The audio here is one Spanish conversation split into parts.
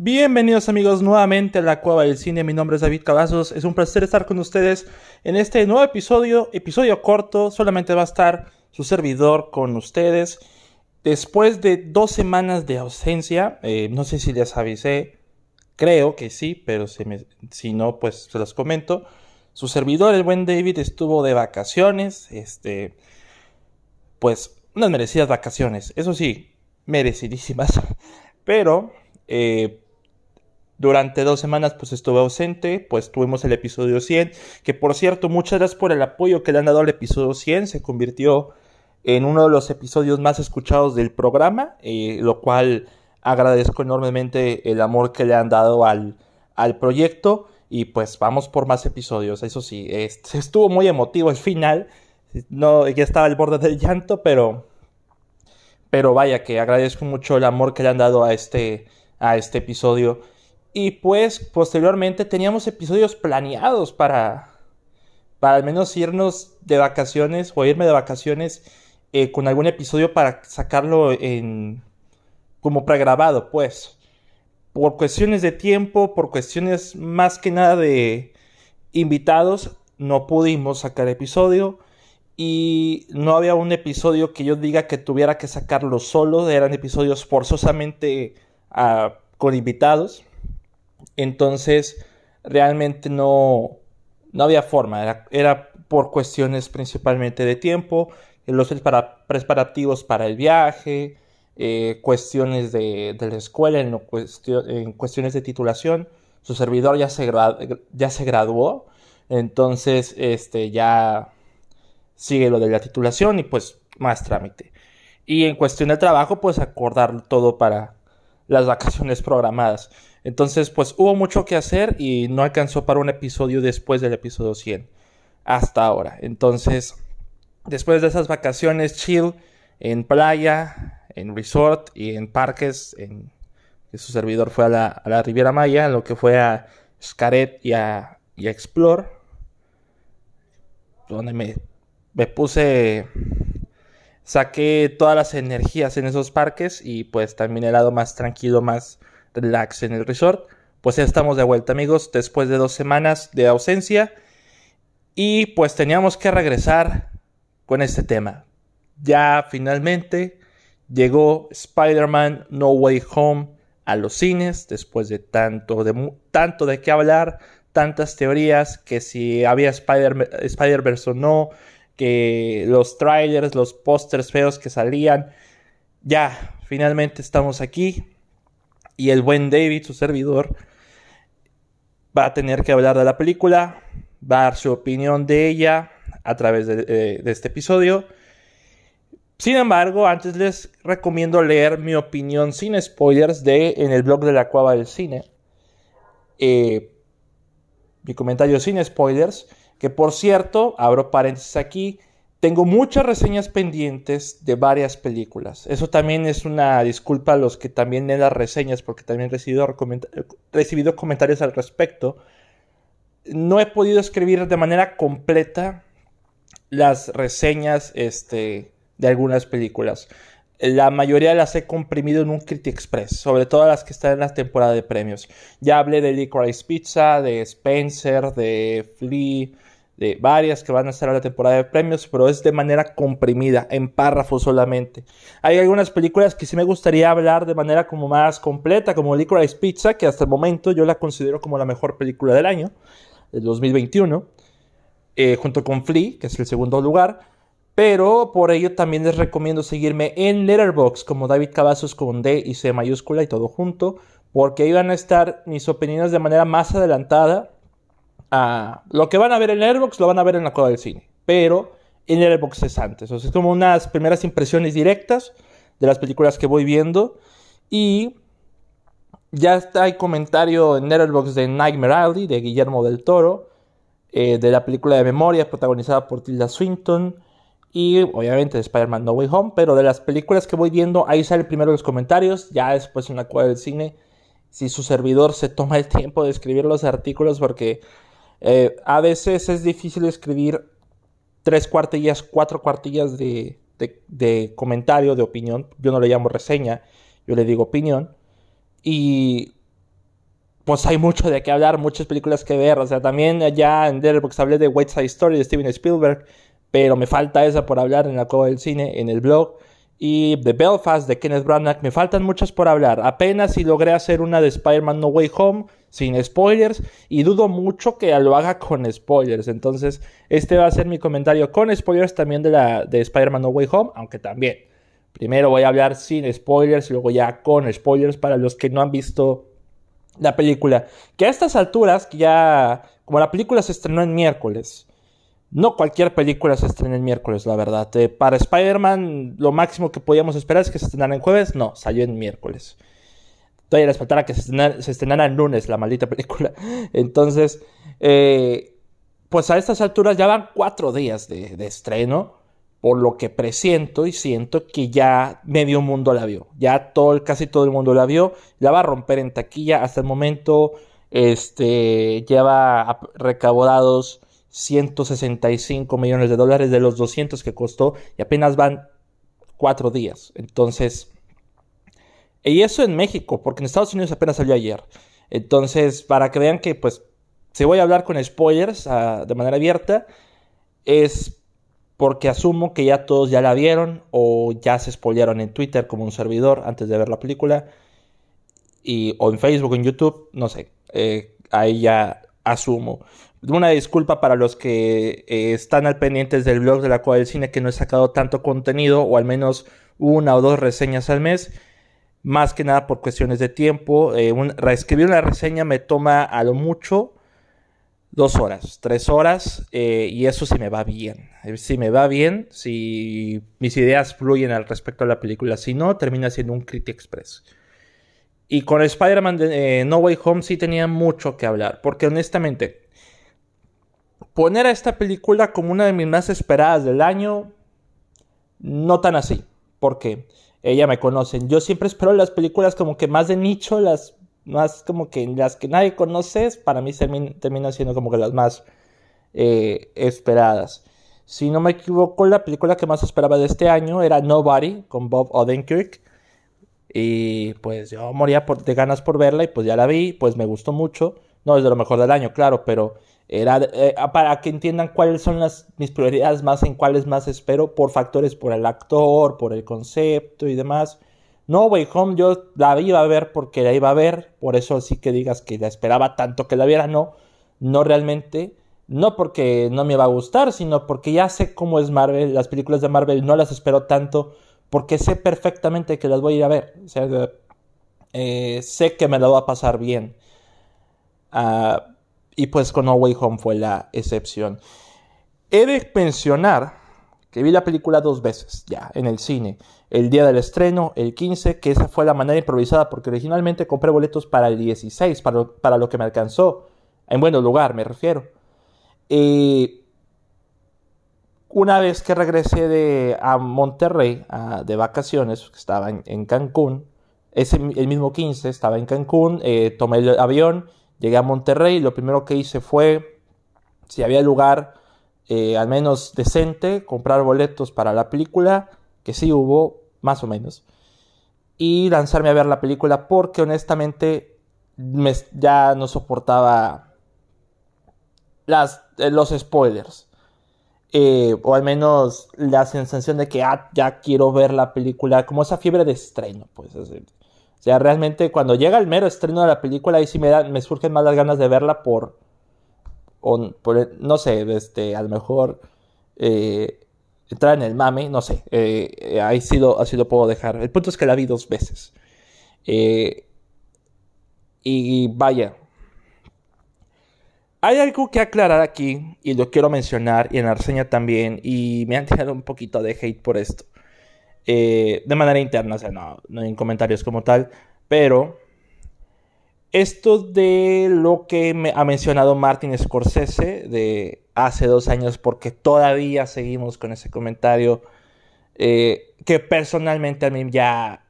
Bienvenidos amigos nuevamente a la Cueva del Cine, mi nombre es David Cavazos, es un placer estar con ustedes en este nuevo episodio, episodio corto, solamente va a estar su servidor con ustedes. Después de dos semanas de ausencia, eh, no sé si les avisé, creo que sí, pero si, no, pues se los comento. Su servidor, el buen David, estuvo de vacaciones, este, pues unas merecidas vacaciones, eso sí, merecidísimas, pero eh, durante dos semanas pues estuve ausente, pues tuvimos el episodio 100, que por cierto muchas gracias por el apoyo que le han dado al episodio 100, se convirtió en uno de los episodios más escuchados del programa, eh, lo cual agradezco enormemente el amor que le han dado al, al proyecto. Y pues vamos por más episodios, eso sí, estuvo muy emotivo el final, no, ya estaba al borde del llanto, pero, pero vaya que agradezco mucho el amor que le han dado a este, a este episodio. Y pues posteriormente teníamos episodios planeados para, para al menos irnos de vacaciones o irme de vacaciones eh, con algún episodio para sacarlo en como pregrabado, pues. Por cuestiones de tiempo, por cuestiones más que nada de invitados, no pudimos sacar episodio y no había un episodio que yo diga que tuviera que sacarlo solo, eran episodios forzosamente ah, con invitados. Entonces, realmente no, no había forma, era, por cuestiones principalmente de tiempo, los preparativos para el viaje, eh, cuestiones de, la escuela, en, en, cuestiones de titulación. Su servidor ya se, ya se graduó, entonces este, ya sigue lo de la titulación y pues más trámite. Y en cuestión de trabajo, pues acordar todo para las vacaciones programadas. Entonces, pues hubo mucho que hacer y no alcanzó para un episodio después del episodio 100. Hasta ahora. Entonces, después de esas vacaciones chill en playa, en resort y en parques, en su servidor fue a la, Riviera Maya, lo que fue a Scaret y a, y a Explore, donde me, me puse saqué todas las energías en esos parques y pues también el lado más tranquilo, más relax en el resort. Pues ya estamos de vuelta amigos después de dos semanas de ausencia y pues teníamos que regresar con este tema. Ya finalmente llegó Spider-Man No Way Home a los cines después de tanto de tanto de qué hablar, tantas teorías que si había Spider-Verse Spider o no, que los trailers, los pósters feos que salían. Ya, finalmente estamos aquí. Y el buen David, su servidor, va a tener que hablar de la película, dar su opinión de ella a través de, eh, este episodio. Sin embargo, antes les recomiendo leer mi opinión sin spoilers en el blog de la Cueva del Cine. Eh, mi comentario sin spoilers que por cierto, abro paréntesis aquí, tengo muchas reseñas pendientes de varias películas. Eso también es una disculpa a los que también leen las reseñas porque también he recibido, recibido comentarios al respecto. No he podido escribir de manera completa las reseñas este, de algunas películas. La mayoría las he comprimido en un Critic Express, sobre todo las que están en la temporada de premios. Ya hablé de Licorice Pizza, de Spencer, de Flea, de varias que van a estar a la temporada de premios, pero es de manera comprimida, en párrafos solamente. Hay algunas películas que sí me gustaría hablar de manera como más completa, como Licorice Pizza, que hasta el momento yo la considero como la mejor película del año, del 2021, eh, junto con Flea, que es el segundo lugar. Pero por ello también les recomiendo seguirme en Letterboxd como David Cavazos con D y C mayúscula y todo junto, porque ahí van a estar mis opiniones de manera más adelantada lo que van a ver en Airbox lo van a ver en la cueva del cine, pero en Airbox es antes. O sea, es como unas primeras impresiones directas de las películas que voy viendo y ya está hay comentario en Letterboxd de Nightmare Alley de Guillermo del Toro, eh, de la película de memoria protagonizada por Tilda Swinton y obviamente de Spider-Man No Way Home, pero de las películas que voy viendo ahí sale primero los comentarios, ya después en la cueva del cine si su servidor se toma el tiempo de escribir los artículos porque eh, a veces es difícil escribir tres cuartillas, cuatro cuartillas de, de, comentario, de opinión. Yo no le llamo reseña, yo le digo opinión. Y pues hay mucho de qué hablar, muchas películas que ver. O sea, también ya en Letterboxd hablé de White Side Story de Steven Spielberg, pero me falta esa por hablar en la Cueva del Cine, en el blog. Y de Belfast, de Kenneth Branagh, me faltan muchas por hablar. Apenas si logré hacer una de Spider-Man No Way Home, sin spoilers, y dudo mucho que lo haga con spoilers. Entonces, este va a ser mi comentario con spoilers también de, la, de Spider-Man No Way Home, aunque también. Primero voy a hablar sin spoilers, luego ya con spoilers para los que no han visto la película. Que a estas alturas, que ya, como la película se estrenó en miércoles, no cualquier película se estrena en miércoles, la verdad. Eh, para Spider-Man, lo máximo que podíamos esperar es que se estrenara en jueves. No, salió en miércoles. Todavía les faltara que se estrenara, en lunes la maldita película. Entonces, eh, pues a estas alturas ya van cuatro días de, estreno por lo que presiento y siento que ya medio mundo la vio. Ya todo, casi todo el mundo la vio. La va a romper en taquilla. Hasta el momento este, lleva recaudados 165 millones de dólares de los 200 que costó y apenas van cuatro días. Entonces, y eso en México, porque en Estados Unidos apenas salió ayer. Entonces, para que vean que, pues, si voy a hablar con spoilers ah, de manera abierta, es porque asumo que ya todos ya la vieron o ya se spoilearon en Twitter como un servidor antes de ver la película y, o en Facebook en YouTube, no sé, eh, ahí ya asumo. Una disculpa para los que eh, están al pendientes del blog de la Cueva del Cine que no he sacado tanto contenido o al menos una o dos reseñas al mes. Más que nada por cuestiones de tiempo. Eh, reescribir una reseña me toma a lo mucho dos horas, tres horas, eh, y eso sí me va bien. Eh, si me va bien, si mis ideas fluyen al respecto a la película, si no, termina siendo un Critic Express. Y con Spider-Man de eh, No Way Home sí tenía mucho que hablar, porque honestamente, poner a esta película como una de mis más esperadas del año, no tan así, porque ella me conocen. Yo siempre espero las películas como que más de nicho, las más como que las que nadie conoce, para mí termina siendo como que las más eh, esperadas. Si no me equivoco, la película que más esperaba de este año era Nobody con Bob Odenkirk. Y pues yo moría por, de ganas por verla y pues ya la vi, pues me gustó mucho. No es de lo mejor del año, claro, pero era eh, para que entiendan cuáles son las, mis prioridades más en cuáles más espero por factores, por el actor, por el concepto y demás. No Way Home yo la iba a ver porque la iba a ver, por eso sí que digas que la esperaba tanto que la viera, no, no realmente, no porque no me va a gustar, sino porque ya sé cómo es Marvel, las películas de Marvel no las espero tanto porque sé perfectamente que las voy a ir a ver, o sea, eh, sé que me la va a pasar bien. Ah, y pues con No Way Home fue la excepción. He de mencionar que vi la película dos veces ya en el cine el día del estreno, el 15, que esa fue la manera improvisada, porque originalmente compré boletos para el 16, para para lo que me alcanzó, en buen lugar me refiero. Y una vez que regresé de, a Monterrey de vacaciones, que estaba en, Cancún, ese, el mismo 15 estaba en Cancún, eh, tomé el avión, llegué a Monterrey, lo primero que hice fue, si había lugar eh, al menos decente, comprar boletos para la película que sí hubo, más o menos, y lanzarme a ver la película porque honestamente ya no soportaba las, eh, los spoilers. Eh, o al menos la sensación de que ah, ya quiero ver la película, como esa fiebre de estreno, pues. O sea, realmente cuando llega el mero estreno de la película, ahí sí me, me surgen más las ganas de verla por, no sé, este, a lo mejor eh, entrar en el mame, no sé, eh, ahí sí lo, así lo puedo dejar. El punto es que la vi dos veces. Eh, y vaya, hay algo que aclarar aquí y lo quiero mencionar y en la también y me han tirado un poquito de hate por esto. De manera interna, o sea, no, no en comentarios como tal, pero esto de lo que me ha mencionado Martin Scorsese de hace dos años, porque todavía seguimos con ese comentario eh, que personalmente a mí ya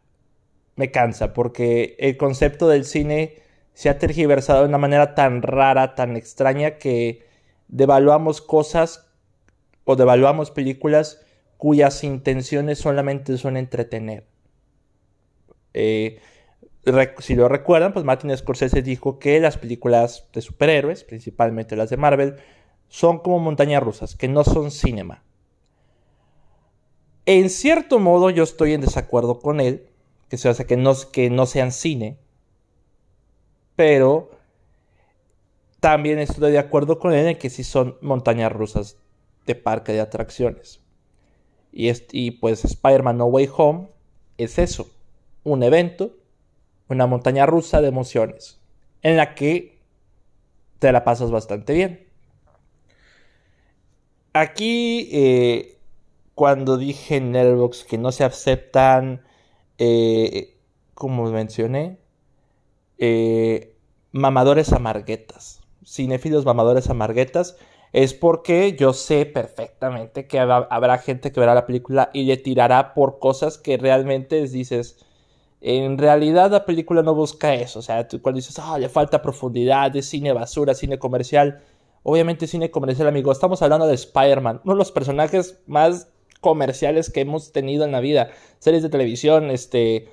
me cansa, porque el concepto del cine se ha tergiversado de una manera tan rara, tan extraña, que devaluamos cosas o devaluamos películas cuyas intenciones solamente son entretener. Eh, si lo recuerdan, pues Martin Scorsese dijo que las películas de superhéroes, principalmente las de Marvel, son como montañas rusas, que no son cinema. En cierto modo yo estoy en desacuerdo con él, que se hace que no, que no sean cine, pero también estoy de acuerdo con él en que sí son montañas rusas de parque de atracciones. Y, pues Spider-Man No Way Home es eso, un evento, una montaña rusa de emociones, en la que te la pasas bastante bien. Aquí, eh, cuando dije en Airbox que no se aceptan, eh, como mencioné, eh, mamadores amarguetas, cinéfilos mamadores amarguetas, es porque yo sé perfectamente que habrá gente que verá la película y le tirará por cosas que realmente dices, en realidad la película no busca eso, o sea, tú cuando dices, ah, le falta profundidad, es cine basura, cine comercial, obviamente cine comercial, amigo, estamos hablando de Spider-Man, uno de los personajes más comerciales que hemos tenido en la vida, series de televisión, este,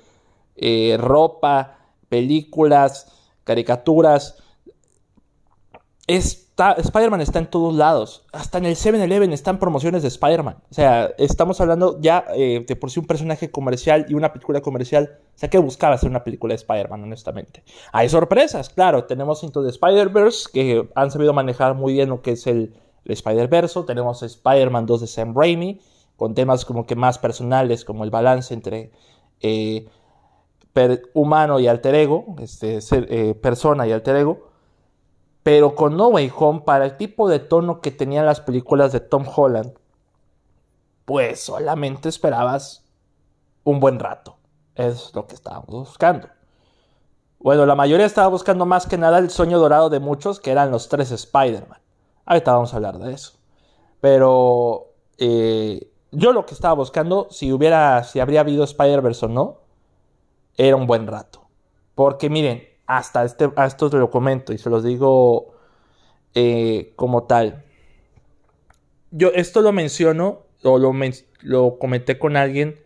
eh, ropa, películas, caricaturas, Spider-Man está en todos lados. Hasta en el 7-Eleven están promociones de Spider-Man. O sea, estamos hablando ya eh, de por sí un personaje comercial y una película comercial. O sea, que buscaba hacer una película de Spider-Man, honestamente. Hay sorpresas, claro. Tenemos Into the Spider-Verse, que han sabido manejar muy bien lo que es el, Spider-Verse. Tenemos Spider-Man 2 de Sam Raimi, con temas como que más personales, como el balance entre eh, humano y alter ego, este, eh, persona y alter ego. Pero con No Way Home, para el tipo de tono que tenían las películas de Tom Holland, pues solamente esperabas un buen rato. Es lo que estábamos buscando. Bueno, la mayoría estaba buscando más que nada el sueño dorado de muchos, que eran los tres Spider-Man. Ahorita vamos a hablar de eso. Pero eh, yo lo que estaba buscando, si hubiera, si habría habido Spider-Verse o no, era un buen rato. Porque miren, hasta este, a esto te lo comento y se los digo eh, como tal. Yo esto lo menciono o lo, lo comenté con alguien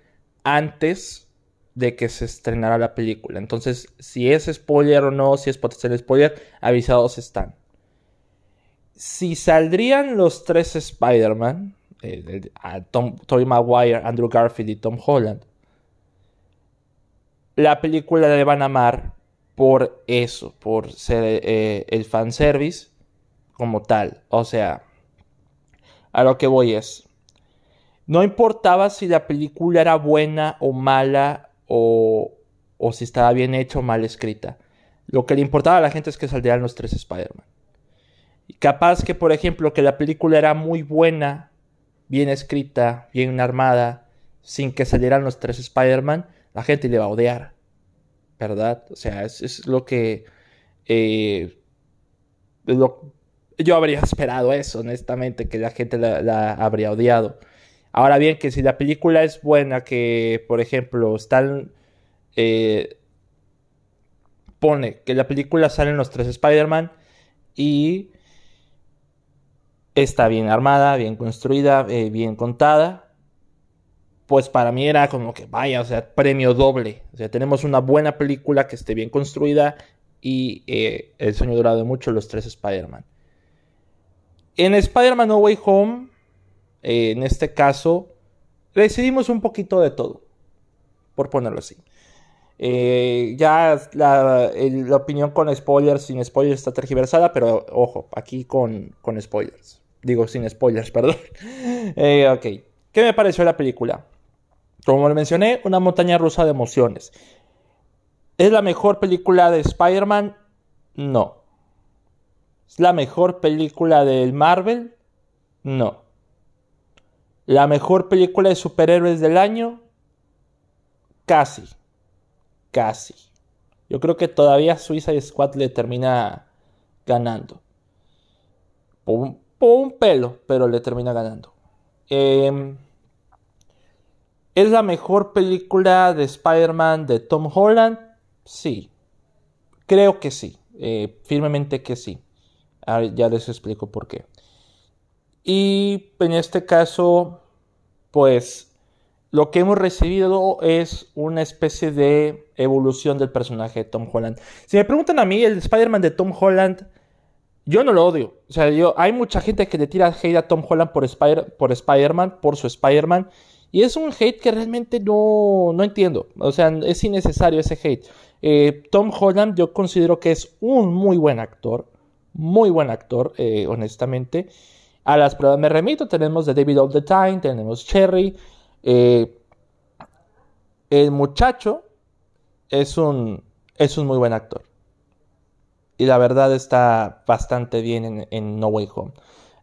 antes de que se estrenara la película. Entonces, si es spoiler o no, si es potencial spoiler, avisados están. Si saldrían los tres Spider-Man, Tom, Tobey Maguire, Andrew Garfield y Tom Holland, la película le van a amar por eso, por ser eh, el fanservice como tal. O sea, a lo que voy es, no importaba si la película era buena o mala o, o si estaba bien hecha o mal escrita. Lo que le importaba a la gente es que saldrían los tres Spider-Man. Capaz que, por ejemplo, que la película era muy buena, bien escrita, bien armada, sin que salieran los tres Spider-Man, la gente le va a odiar. ¿Verdad? O sea, es, lo que... Eh, yo habría esperado eso, honestamente, que la gente la, habría odiado. Ahora bien, que si la película es buena, que por ejemplo están... Eh, pone que la película salen los tres Spider-Man y está bien armada, bien construida, eh, bien contada pues para mí era como que vaya, o sea, premio doble. O sea, tenemos una buena película que esté bien construida y eh, el sueño dorado de mucho, los tres Spider-Man. En Spider-Man No Way Home, eh, en este caso, decidimos un poquito de todo, por ponerlo así. Eh, ya la, opinión con spoilers, sin spoilers está tergiversada, pero ojo, aquí con, con spoilers. Digo, sin spoilers, perdón. ok. ¿Qué me pareció la película? Como le mencioné, una montaña rusa de emociones. ¿Es la mejor película de Spider-Man? No. ¿Es la mejor película del Marvel? No. ¿La mejor película de superhéroes del año? Casi. Casi. Yo creo que todavía Suicide Squad le termina ganando. Por un, pelo, pero le termina ganando. Eh, ¿Es la mejor película de Spider-Man de Tom Holland? Sí. Creo que sí. Eh, firmemente que sí. ya les explico por qué. Y en este caso, pues, lo que hemos recibido es una especie de evolución del personaje de Tom Holland. Si me preguntan a mí, el Spider-Man de Tom Holland, yo no lo odio. O sea, yo, hay mucha gente que le tira hate a Tom Holland por, Spider, por Spider-Man, por su Spider-Man. Y es un hate que realmente no, no entiendo. O sea, es innecesario ese hate. Eh, Tom Holland yo considero que es un muy buen actor. Muy buen actor, eh, honestamente. A las pruebas me remito. Tenemos The David All the Time, tenemos Cherry. Eh, el muchacho es un, es un muy buen actor. Y la verdad está bastante bien en, No Way Home.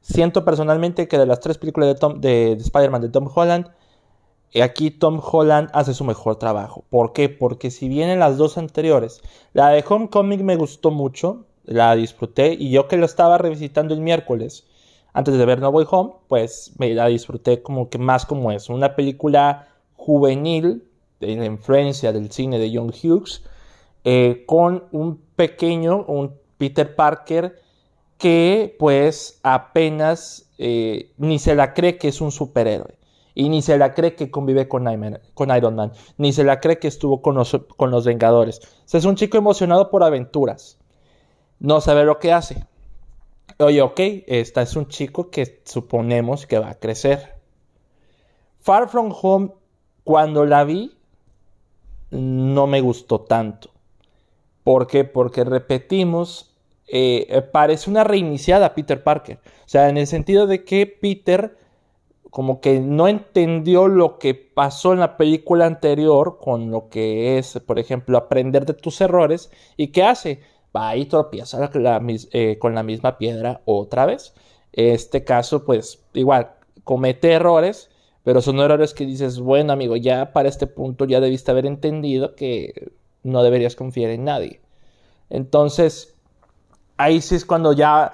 Siento personalmente que de las tres películas de, Tom, de, Spider-Man de Tom Holland, aquí Tom Holland hace su mejor trabajo. ¿Por qué? Porque si bien en las dos anteriores, la de Homecoming me gustó mucho, la disfruté, y yo que lo estaba revisitando el miércoles, antes de ver No Way Home, pues me la disfruté como que más como es. Una película juvenil, de la influencia del cine de John Hughes, eh, con un pequeño, un Peter Parker, que pues apenas eh, ni se la cree que es un superhéroe. Y ni se la cree que convive con Iron Man. Ni se la cree que estuvo con los, Vengadores. O sea, es un chico emocionado por aventuras. No sabe lo que hace oye, ok, esta es un chico que suponemos que va a crecer. Far From Home, cuando la vi, no me gustó tanto. ¿Por qué? Porque repetimos, eh, parece una reiniciada Peter Parker. O sea, en el sentido de que Peter como que no entendió lo que pasó en la película anterior con lo que es, por ejemplo, aprender de tus errores. ¿Y qué hace? va y tropieza eh, con la misma piedra otra vez. Este caso, pues igual, comete errores, pero son errores que dices, bueno amigo, ya para este punto ya debiste haber entendido que no deberías confiar en nadie. Entonces, ahí sí es cuando ya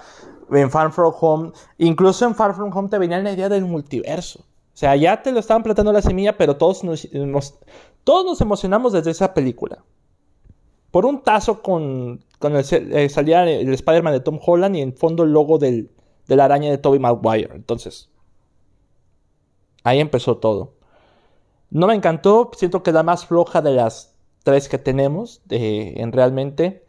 en Far From Home, incluso en Far From Home te venía la idea del multiverso. O sea, ya te lo estaban plantando la semilla, pero todos nos, todos nos emocionamos desde esa película. Por un tazo con cuando eh, salía el Spider-Man de Tom Holland y en fondo el logo del, de la araña de Tobey Maguire. Entonces, ahí empezó todo. No me encantó, siento que es la más floja de las tres que tenemos en realmente.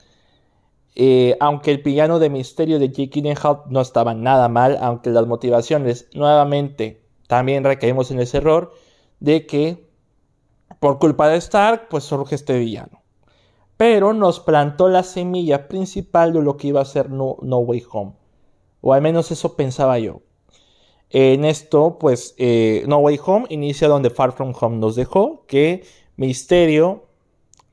Eh, aunque el villano de misterio de Jake Gyllenhaal no estaba nada mal, aunque las motivaciones nuevamente también recaímos en ese error de que por culpa de Stark pues surge este villano pero nos plantó la semilla principal de lo que iba a ser No, Way Home. O al menos eso pensaba yo. En esto, pues, eh, No Way Home inicia donde Far From Home nos dejó, que Misterio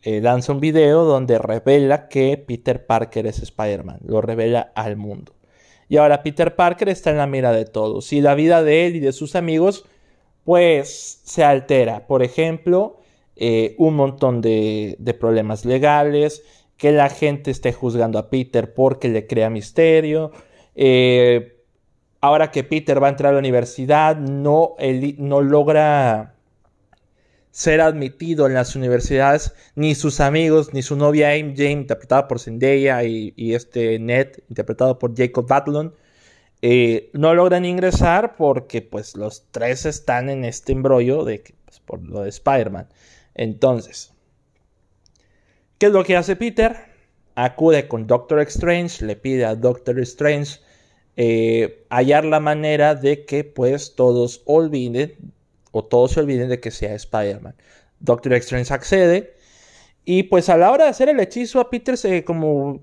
eh, lanza un video donde revela que Peter Parker es Spider-Man, lo revela al mundo. Y ahora Peter Parker está en la mira de todos y la vida de él y de sus amigos, pues, se altera. Por ejemplo, eh, un montón de, problemas legales, que la gente esté juzgando a Peter porque le crea misterio. Eh, ahora que Peter va a entrar a la universidad, no, no logra ser admitido en las universidades, ni sus amigos, ni su novia MJ, interpretada por Zendaya, y, este Ned, interpretado por Jacob Batlon, eh, no logran ingresar porque pues los tres están en este embrollo de pues, por lo de Spider-Man. Entonces, ¿qué es lo que hace Peter? Acude con Doctor Strange, le pide a Doctor Strange eh, hallar la manera de que pues todos olviden o todos se olviden de que sea Spider-Man. Doctor Strange accede y pues a la hora de hacer el hechizo a Peter se como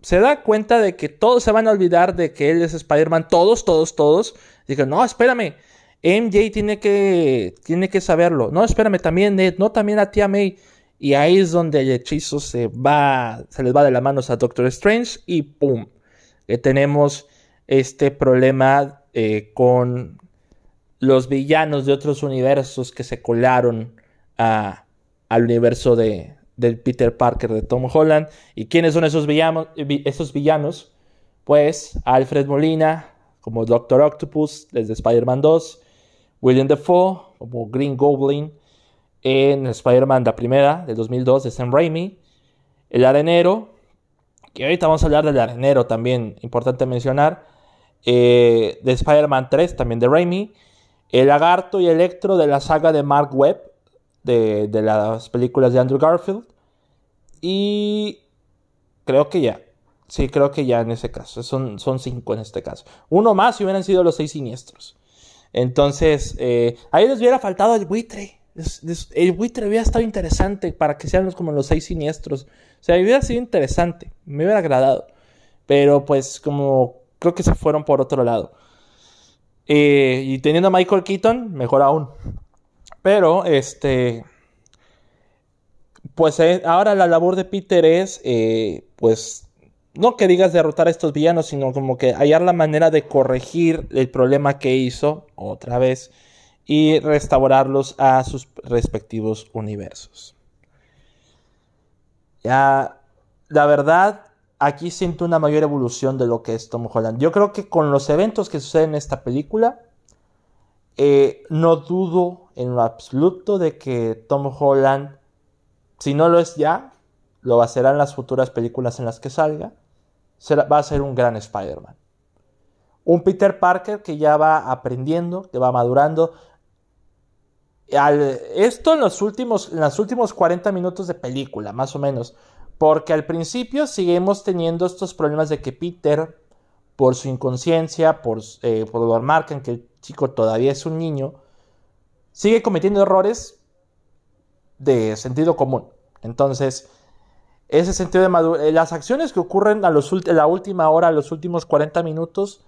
se da cuenta de que todos se van a olvidar de que él es Spider-Man, todos, todos, todos. Dice, no, espérame, MJ tiene que, tiene que saberlo. No, espérame, también no, también a tía May. Y ahí es donde el hechizo se va, se les va de las manos a Doctor Strange y ¡pum! Que tenemos este problema eh, con los villanos de otros universos que se colaron a, al universo de, del Peter Parker de Tom Holland. ¿Y quiénes son esos villanos? Esos villanos? Pues Alfred Molina como Doctor Octopus desde Spider-Man 2, William Defoe como Green Goblin en Spider-Man la primera del 2002 de Sam Raimi, El Arenero, que ahorita vamos a hablar del Arenero también, importante mencionar, eh, de Spider-Man 3 también de Raimi, el lagarto y Electro de la saga de Mark Webb, de, las películas de Andrew Garfield. Y creo que ya. Sí, creo que ya en ese caso. Son, cinco en este caso. Uno más y hubieran sido los seis siniestros. Entonces, eh, ahí les hubiera faltado el buitre. El buitre hubiera estado interesante para que sean como los seis siniestros. O sea, hubiera sido interesante. Me hubiera agradado. Pero pues como creo que se fueron por otro lado. Eh, y teniendo a Michael Keaton, mejor aún. Pero, este... Pues eh, ahora la labor de Peter es, pues, no que digas derrotar a estos villanos, sino como que hallar la manera de corregir el problema que hizo otra vez y restaurarlos a sus respectivos universos. Ya, la verdad, aquí siento una mayor evolución de lo que es Tom Holland. Yo creo que con los eventos que suceden en esta película, eh, no dudo en lo absoluto de que Tom Holland, si no lo es ya, lo será en las futuras películas en las que salga va a ser un gran Spider-Man. Un Peter Parker que ya va aprendiendo, que va madurando. esto en los, últimos, en los últimos 40 minutos de película, más o menos. Porque al principio seguimos teniendo estos problemas de que Peter, por su inconsciencia, por, eh, por lo marcan que el chico todavía es un niño, sigue cometiendo errores de sentido común. Entonces, ese sentido de madurez, eh, las acciones que ocurren a, la última hora, a los últimos 40 minutos,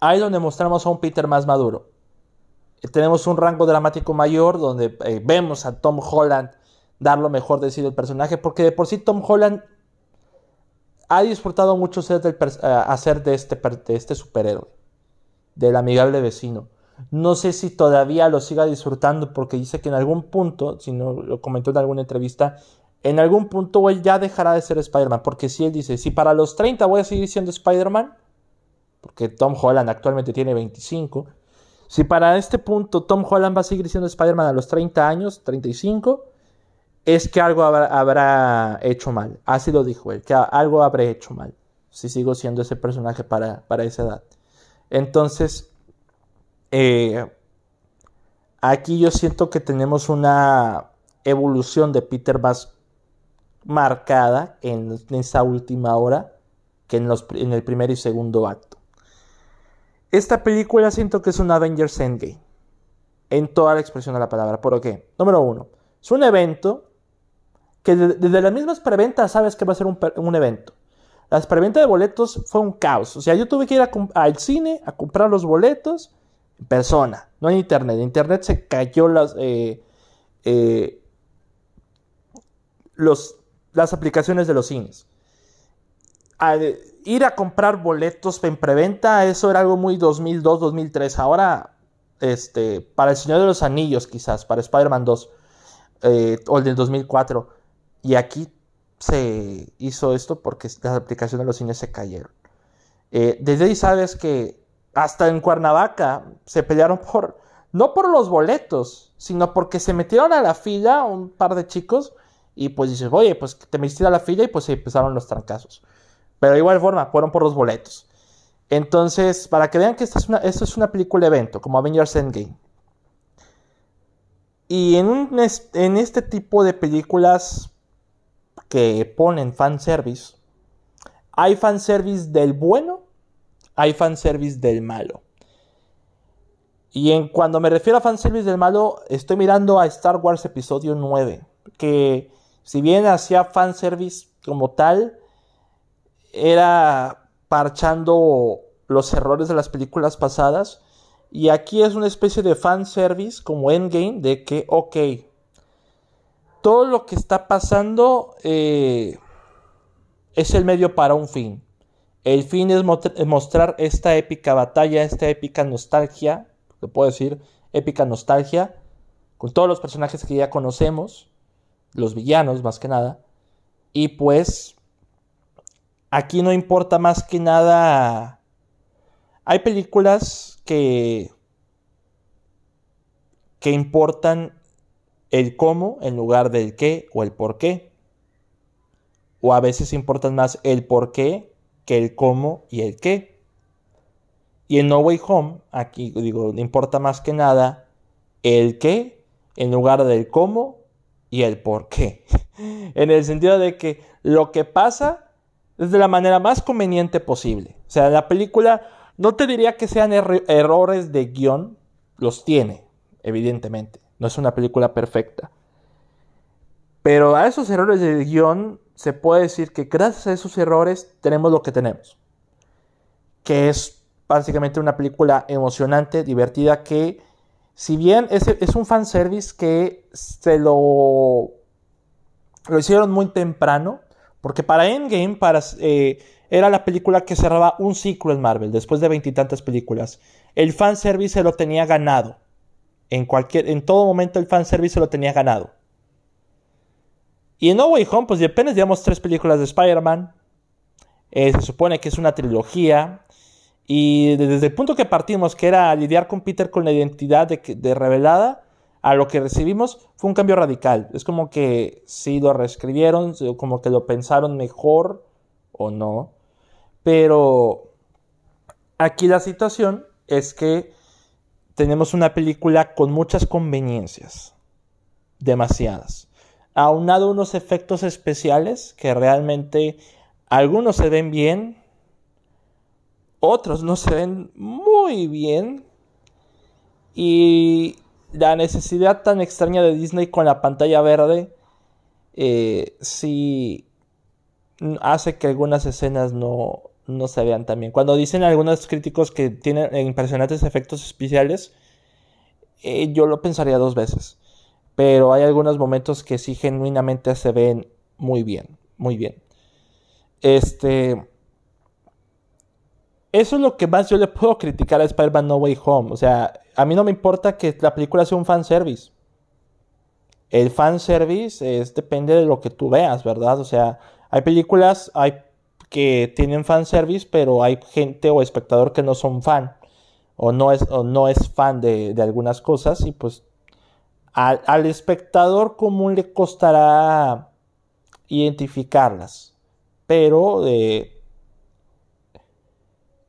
ahí es donde mostramos a un Peter más maduro. Eh, tenemos un rango dramático mayor donde vemos a Tom Holland dar lo mejor de sí del personaje, porque de por sí Tom Holland ha disfrutado mucho ser del, hacer de este, de este superhéroe, del amigable vecino. No sé si todavía lo siga disfrutando porque dice que en algún punto, si no lo comentó en alguna entrevista, en algún punto él ya dejará de ser Spider-Man. Porque si él dice, si para los 30 voy a seguir siendo Spider-Man, porque Tom Holland actualmente tiene 25, si para este punto Tom Holland va a seguir siendo Spider-Man a los 30 años, 35, es que algo habrá, hecho mal. Así lo dijo él, que algo habré hecho mal. Si sigo siendo ese personaje para, para esa edad. Entonces, eh, aquí yo siento que tenemos una evolución de Peter más marcada en, esa última hora que en, los, en el primer y segundo acto. Esta película siento que es un Avengers Endgame. En toda la expresión de la palabra. ¿Por qué? Número uno. Es un evento que desde las mismas preventas sabes que va a ser un, evento. Las preventas de boletos fue un caos. O sea, yo tuve que ir al cine a comprar los boletos en persona, no en internet. En internet se cayó las, eh, eh, las aplicaciones de los cines. ir a comprar boletos en preventa, eso era algo muy 2002, 2003. Ahora, este, para El Señor de los Anillos, quizás, para Spider-Man 2, eh, o el del 2004. Y aquí se hizo esto porque las aplicaciones de los cines se cayeron. Eh, desde ahí sabes que hasta en Cuernavaca se pelearon por, no por los boletos, sino porque se metieron a la fila un par de chicos y pues dices, oye, pues te metiste a la fila y pues se empezaron los trancazos. Pero de igual forma, fueron por los boletos. Entonces, para que vean que esta es una, esto es una película evento, como Avengers Endgame. Y en, un, en este tipo de películas que ponen fanservice, hay fanservice del bueno, hay fanservice del malo. Y en cuando me refiero a fanservice del malo, estoy mirando a Star Wars Episodio 9, que si bien hacía fanservice como tal, era parchando los errores de las películas pasadas. Y aquí es una especie de fanservice como Endgame de que, ok, todo lo que está pasando eh, es el medio para un fin. El fin es mostrar esta épica batalla, esta épica nostalgia, te puedo decir, épica nostalgia, con todos los personajes que ya conocemos los villanos más que nada. Y pues aquí no importa más que nada. Hay películas que que importan el cómo en lugar del qué o el por qué. O a veces importan más el por qué que el cómo y el qué. Y en No Way Home, aquí digo, importa más que nada el qué en lugar del cómo y el por qué. en el sentido de que lo que pasa es de la manera más conveniente posible. O sea, la película no te diría que sean errores de guion, los tiene, evidentemente. No es una película perfecta. Pero a esos errores de guion se puede decir que gracias a esos errores tenemos lo que tenemos. Que es básicamente una película emocionante, divertida, que si bien es, es un fanservice que se lo, lo hicieron muy temprano, porque para Endgame para, eh, era la película que cerraba un ciclo en Marvel, después de veintitantas películas. El fanservice se lo tenía ganado. En, cualquier, en todo momento el fanservice se lo tenía ganado. Y en No Way Home, pues apenas llevamos tres películas de Spider-Man. Eh, se supone que es una trilogía. Y desde el punto que partimos, que era lidiar con Peter con la identidad de, revelada, a lo que recibimos fue un cambio radical. Es como que si lo reescribieron, como que lo pensaron mejor o no. Pero aquí la situación es que tenemos una película con muchas conveniencias. Demasiadas. Aunado unos efectos especiales que realmente algunos se ven bien, otros no se ven muy bien. Y la necesidad tan extraña de Disney con la pantalla verde eh, sí hace que algunas escenas no, no se vean tan bien. Cuando dicen algunos críticos que tienen impresionantes efectos especiales, eh, yo lo pensaría dos veces. Pero hay algunos momentos que sí genuinamente se ven muy bien, muy bien. Este... Eso es lo que más yo le puedo criticar a Spider-Man No Way Home. O sea, a mí no me importa que la película sea un fanservice. El fanservice es, depende de lo que tú veas, ¿verdad? O sea, hay películas hay, que tienen fanservice, pero hay gente o espectador que no son fan. O no es, o no es fan de, algunas cosas. Y pues al, espectador común le costará identificarlas. Pero eh,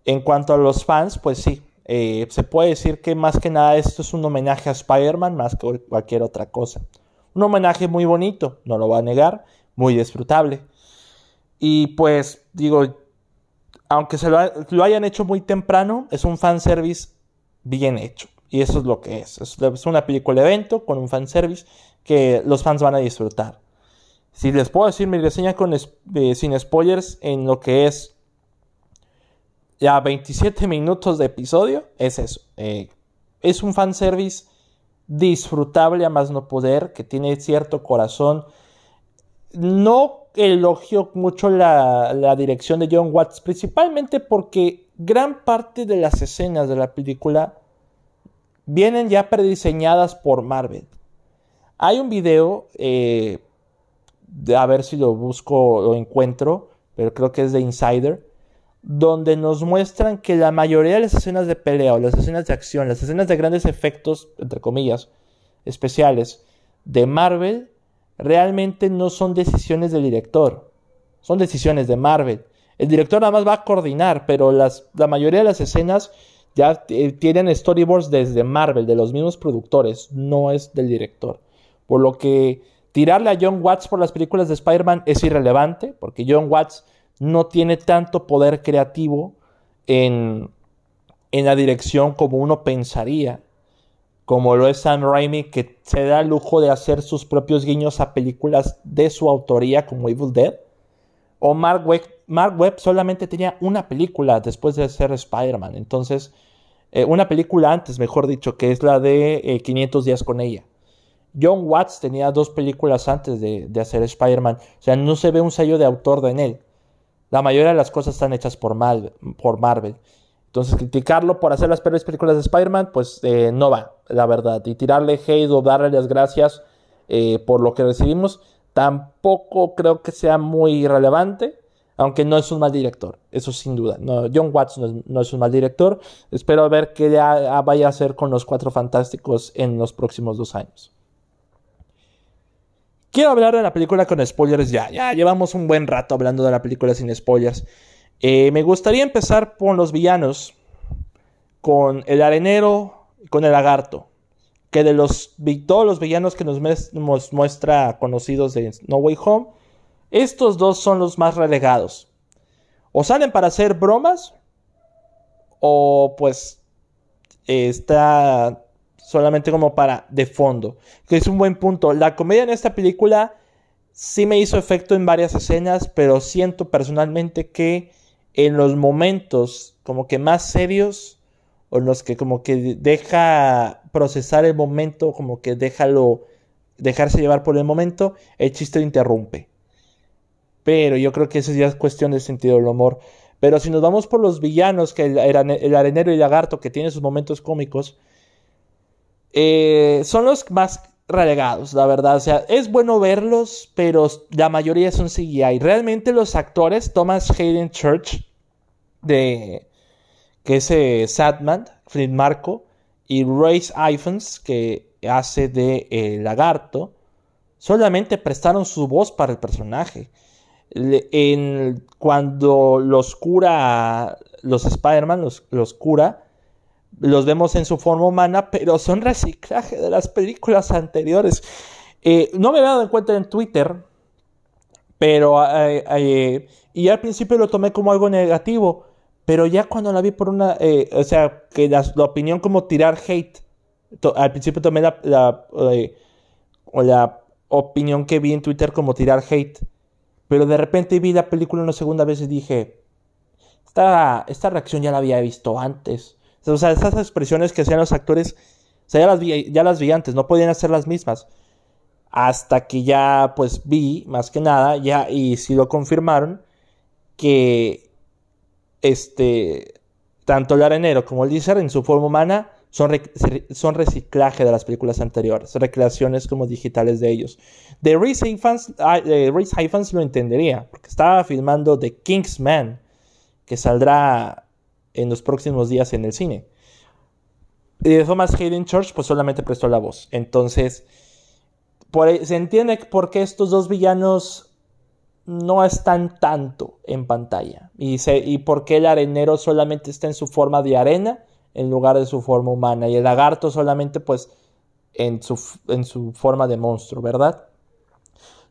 en cuanto a los fans, pues sí, eh, se puede decir que más que nada esto es un homenaje a Spider-Man más que cualquier otra cosa. Un homenaje muy bonito, no lo voy a negar, muy disfrutable. Y pues digo, aunque se lo, hayan hecho muy temprano, es un fanservice bien hecho. Y eso es lo que es. Es una película evento con un fanservice que los fans van a disfrutar. Si les puedo decir mi reseña con, eh, sin spoilers en lo que es ya 27 minutos de episodio, es eso. Eh, es un fanservice disfrutable a más no poder, que tiene cierto corazón. No elogio mucho la, dirección de John Watts, principalmente porque gran parte de las escenas de la película vienen ya prediseñadas por Marvel. Hay un video, eh, de, a ver si lo busco o encuentro, pero creo que es de Insider, donde nos muestran que la mayoría de las escenas de pelea o las escenas de acción, las escenas de grandes efectos, entre comillas, especiales de Marvel, realmente no son decisiones del director, son decisiones de Marvel. El director nada más va a coordinar, pero la mayoría de las escenas ya tienen storyboards desde Marvel, de los mismos productores, no es del director. Por lo que tirarle a John Watts por las películas de Spider-Man es irrelevante, porque John Watts no tiene tanto poder creativo en, en la dirección como uno pensaría, como lo es Sam Raimi, que se da el lujo de hacer sus propios guiños a películas de su autoría como Evil Dead. O Mark Webb, Webb solamente tenía una película después de ser Spider-Man. Entonces, eh, una película antes, mejor dicho, que es la de 500 eh, días con ella. John Watts tenía dos películas antes de, de hacer Spider-Man. O sea, no se ve un sello de autor en él. La mayoría de las cosas están hechas por Marvel. Entonces, criticarlo por hacer las peores películas de Spider-Man, pues eh, no va, la verdad. Y tirarle hate o darle las gracias eh, por lo que recibimos, tampoco creo que sea muy relevante. Aunque no es un mal director, eso sin duda. No, John Watts no es, un mal director. Espero ver qué vaya a hacer con los Cuatro Fantásticos en los próximos dos años. Quiero hablar de la película con spoilers ya. Ya llevamos un buen rato hablando de la película sin spoilers. Eh, me gustaría empezar con los villanos. con el arenero con el lagarto. Que de los todos los villanos que nos muestra conocidos de No Way Home, estos dos son los más relegados. O salen para hacer bromas, o pues está solamente como para de fondo. Que es un buen punto. La comedia en esta película sí me hizo efecto en varias escenas, pero siento personalmente que en los momentos como que más serios o en los que como que deja procesar el momento, como que déjalo dejarse llevar por el momento, el chiste lo interrumpe. Pero yo creo que eso ya es cuestión del sentido del humor. Pero si nos vamos por los villanos, que el, el arenero y lagarto, que tiene sus momentos cómicos, eh, son los más relegados, la verdad. O sea, es bueno verlos, pero la mayoría son CGI. Realmente los actores, Thomas Hayden Church, de que es eh, Sadman, Flynn Marco, y Royce Ifans, que hace de eh, Lagarto, solamente prestaron su voz para el personaje. cuando los cura, los Spider-Man los, los cura, los vemos en su forma humana, pero son reciclaje de las películas anteriores. Eh, no me había dado en cuenta en Twitter, pero... Eh, eh, y al principio lo tomé como algo negativo, pero ya cuando la vi por una... o sea, que la, opinión como tirar hate. al principio tomé la, la, la opinión que vi en Twitter como tirar hate. Pero de repente vi la película una segunda vez y dije, esta, esta reacción ya la había visto antes. O sea, esas expresiones que hacían los actores, o sea, ya las vi, antes, no podían hacer las mismas. Hasta que ya, pues, vi, más que nada, ya, y si lo confirmaron, que, este, tanto el arenero como el Deezer en su forma humana son, son reciclaje de las películas anteriores, recreaciones como digitales de ellos. De Reese Ifans, ah, lo entendería, porque estaba filmando The Kingsman, que saldrá en los próximos días en el cine. Y Thomas Hayden Church pues solamente prestó la voz. Entonces, se entiende por qué estos dos villanos no están tanto en pantalla. Y, y por qué el arenero solamente está en su forma de arena en lugar de su forma humana. Y el lagarto solamente pues en su, en su forma de monstruo, ¿verdad?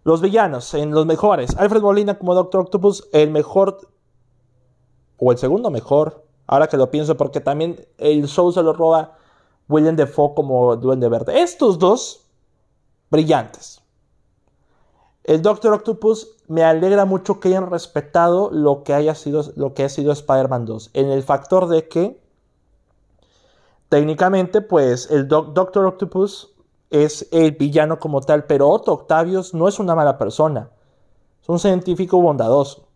Los villanos, en los mejores. Alfred Molina como Doctor Octopus, el mejor o el segundo mejor Ahora que lo pienso, porque también el show se lo roba William Defoe como Duende Verde. Estos dos, brillantes. El Doctor Octopus me alegra mucho que hayan respetado lo que haya sido, lo que ha sido Spider-Man 2. En el factor de que, técnicamente, pues el Doctor Octopus es el villano como tal, pero Otto Octavius no es una mala persona. Es un científico bondadoso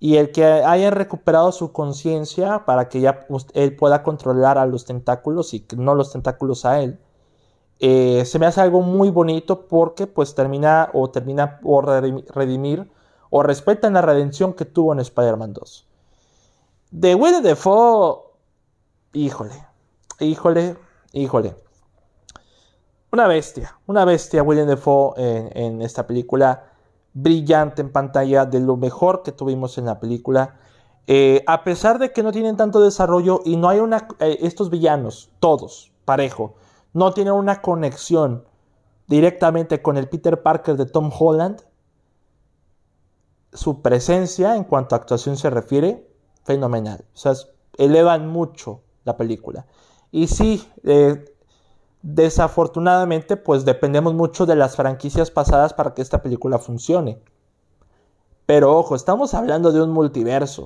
y el que haya recuperado su conciencia para que ya él pueda controlar a los tentáculos y no los tentáculos a él. Eh, se me hace algo muy bonito porque pues termina o termina por redimir o respeta la redención que tuvo en Spider-Man 2. De Willem Dafoe, híjole, híjole, híjole. Una bestia, una bestia Willem Dafoe en, en esta película brillante en pantalla, de lo mejor que tuvimos en la película. Eh, a pesar de que no tienen tanto desarrollo y no hay una... Eh, estos villanos, todos, parejo, no tienen una conexión directamente con el Peter Parker de Tom Holland, su presencia en cuanto a actuación se refiere, fenomenal. O sea, elevan mucho la película. Y sí, eh, Desafortunadamente, pues dependemos mucho de las franquicias pasadas para que esta película funcione. Pero ojo, estamos hablando de un multiverso.